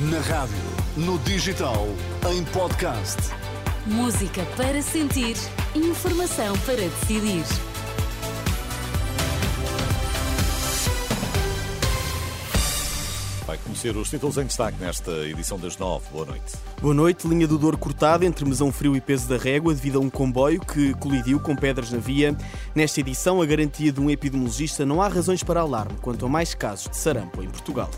Na rádio, no digital, em podcast. Música para sentir, informação para decidir. Vai conhecer os títulos em destaque nesta edição das nove. Boa noite. Boa noite. Linha do Douro cortada entre Mesão Frio e Peso da Régua devido a um comboio que colidiu com pedras na via. Nesta edição, a garantia de um epidemiologista não há razões para alarme quanto a mais casos de sarampo em Portugal.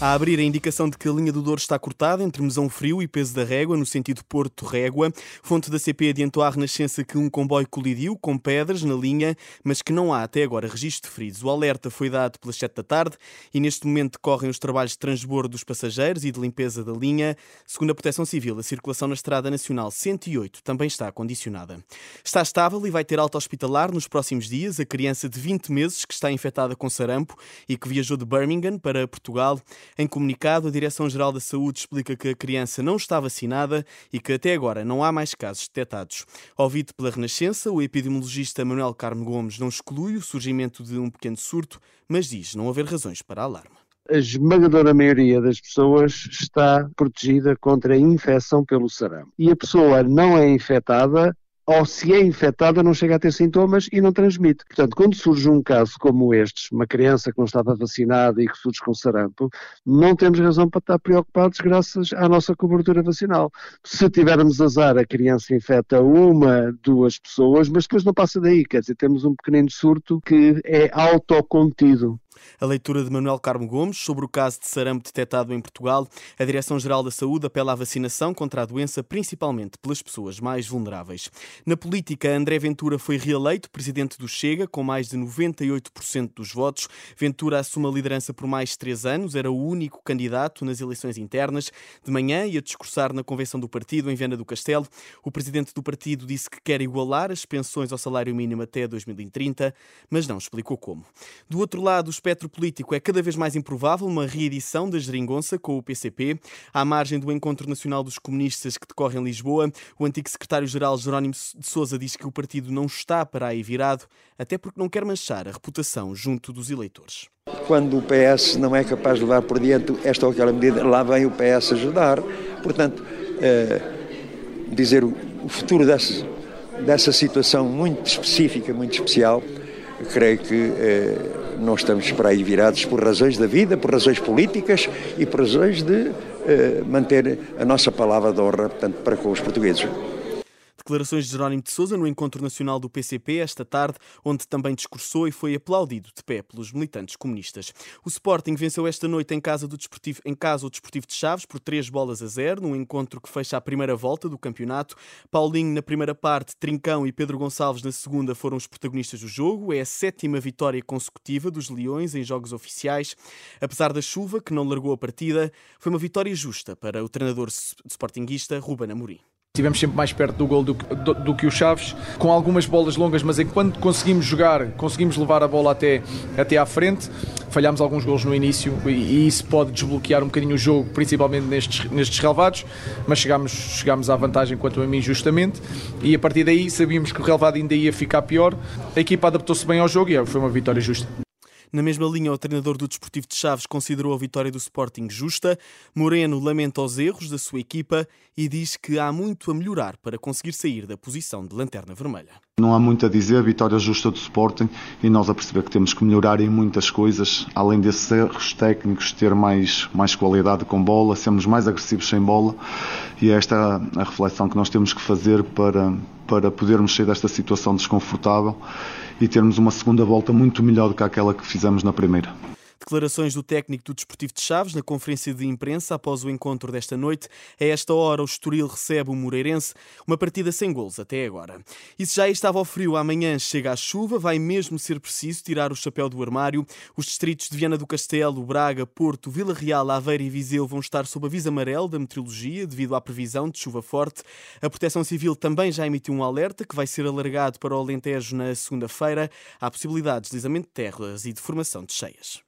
A abrir a indicação de que a linha do Douro está cortada entre Mesão Frio e Peso da Régua, no sentido Porto-Régua. Fonte da CP adiantou à Renascença que um comboio colidiu com pedras na linha, mas que não há até agora registro de feridos. O alerta foi dado pelas 7 da tarde e neste momento decorrem os trabalhos de transbordo dos passageiros e de limpeza da linha. Segundo a Proteção Civil, a circulação na Estrada Nacional 108 também está condicionada. Está estável e vai ter alta hospitalar nos próximos dias a criança de 20 meses que está infectada com sarampo e que viajou de Birmingham para Portugal. Em comunicado, a Direção-Geral da Saúde explica que a criança não está vacinada e que até agora não há mais casos detectados. Ouvido pela Renascença, o epidemiologista Manuel Carmo Gomes não exclui o surgimento de um pequeno surto, mas diz não haver razões para alarme a esmagadora maioria das pessoas está protegida contra a infecção pelo sarampo. E a pessoa não é infectada ou se é infectada não chega a ter sintomas e não transmite. Portanto, quando surge um caso como este, uma criança que não estava vacinada e que surge com sarampo, não temos razão para estar preocupados graças à nossa cobertura vacinal. Se tivermos azar, a criança infecta uma, duas pessoas, mas depois não passa daí, quer dizer, temos um pequenino surto que é autocontido. A leitura de Manuel Carmo Gomes sobre o caso de sarampo detectado em Portugal. A Direção-Geral da Saúde apela à vacinação contra a doença, principalmente pelas pessoas mais vulneráveis. Na política, André Ventura foi reeleito presidente do Chega, com mais de 98% dos votos. Ventura assume a liderança por mais três anos, era o único candidato nas eleições internas. De manhã ia discursar na convenção do partido em Viana do Castelo. O presidente do partido disse que quer igualar as pensões ao salário mínimo até 2030, mas não explicou como. Do outro lado, os espectro político é cada vez mais improvável uma reedição da geringonça com o PCP. À margem do Encontro Nacional dos Comunistas que decorre em Lisboa, o antigo secretário-geral Jerónimo de Sousa diz que o partido não está para aí virado, até porque não quer manchar a reputação junto dos eleitores. Quando o PS não é capaz de levar por diante esta ou aquela medida, lá vem o PS ajudar. Portanto, eh, dizer o futuro dessa, dessa situação muito específica, muito especial, creio que eh, não estamos para aí virados por razões da vida, por razões políticas e por razões de eh, manter a nossa palavra de honra, portanto, para com os portugueses. Declarações de Jerónimo de Sousa no encontro nacional do PCP esta tarde, onde também discursou e foi aplaudido de pé pelos militantes comunistas. O Sporting venceu esta noite em casa, do Desportivo, em casa o Desportivo de Chaves por três bolas a zero, num encontro que fecha a primeira volta do campeonato. Paulinho na primeira parte, Trincão e Pedro Gonçalves na segunda foram os protagonistas do jogo. É a sétima vitória consecutiva dos Leões em jogos oficiais. Apesar da chuva, que não largou a partida, foi uma vitória justa para o treinador sportinguista Ruben Amorim. Estivemos sempre mais perto do gol do, do, do, que o Chaves, com algumas bolas longas, mas enquanto conseguimos jogar, conseguimos levar a bola até, até à frente, falhámos alguns gols no início e, e, isso pode desbloquear um bocadinho o jogo, principalmente nestes, nestes relevados, mas chegámos, chegámos à vantagem quanto a mim justamente e a partir daí sabíamos que o relevado ainda ia ficar pior, a equipa adaptou-se bem ao jogo e foi uma vitória justa. Na mesma linha, o treinador do Desportivo de Chaves considerou a vitória do Sporting justa. Moreno lamenta os erros da sua equipa e diz que há muito a melhorar para conseguir sair da posição de lanterna vermelha. Não há muito a dizer, vitória justa do Sporting e nós a perceber que temos que melhorar em muitas coisas, além desses erros técnicos, ter mais, mais qualidade com bola, sermos mais agressivos sem bola e é esta a reflexão que nós temos que fazer para, para podermos sair desta situação desconfortável e termos uma segunda volta muito melhor do que aquela que fizemos na primeira. Declarações do técnico do Desportivo de Chaves na conferência de imprensa após o encontro desta noite. A esta hora, o Estoril recebe o Moreirense, uma partida sem gols até agora. E se já estava ao frio, amanhã chega a chuva, vai mesmo ser preciso tirar o chapéu do armário. Os distritos de Viana do Castelo, Braga, Porto, Vila Real, Aveiro e Viseu vão estar sob aviso amarelo da meteorologia devido à previsão de chuva forte. A Proteção Civil também já emitiu um alerta que vai ser alargado para o Alentejo na segunda-feira. Há possibilidade de deslizamento de terras e de formação de cheias.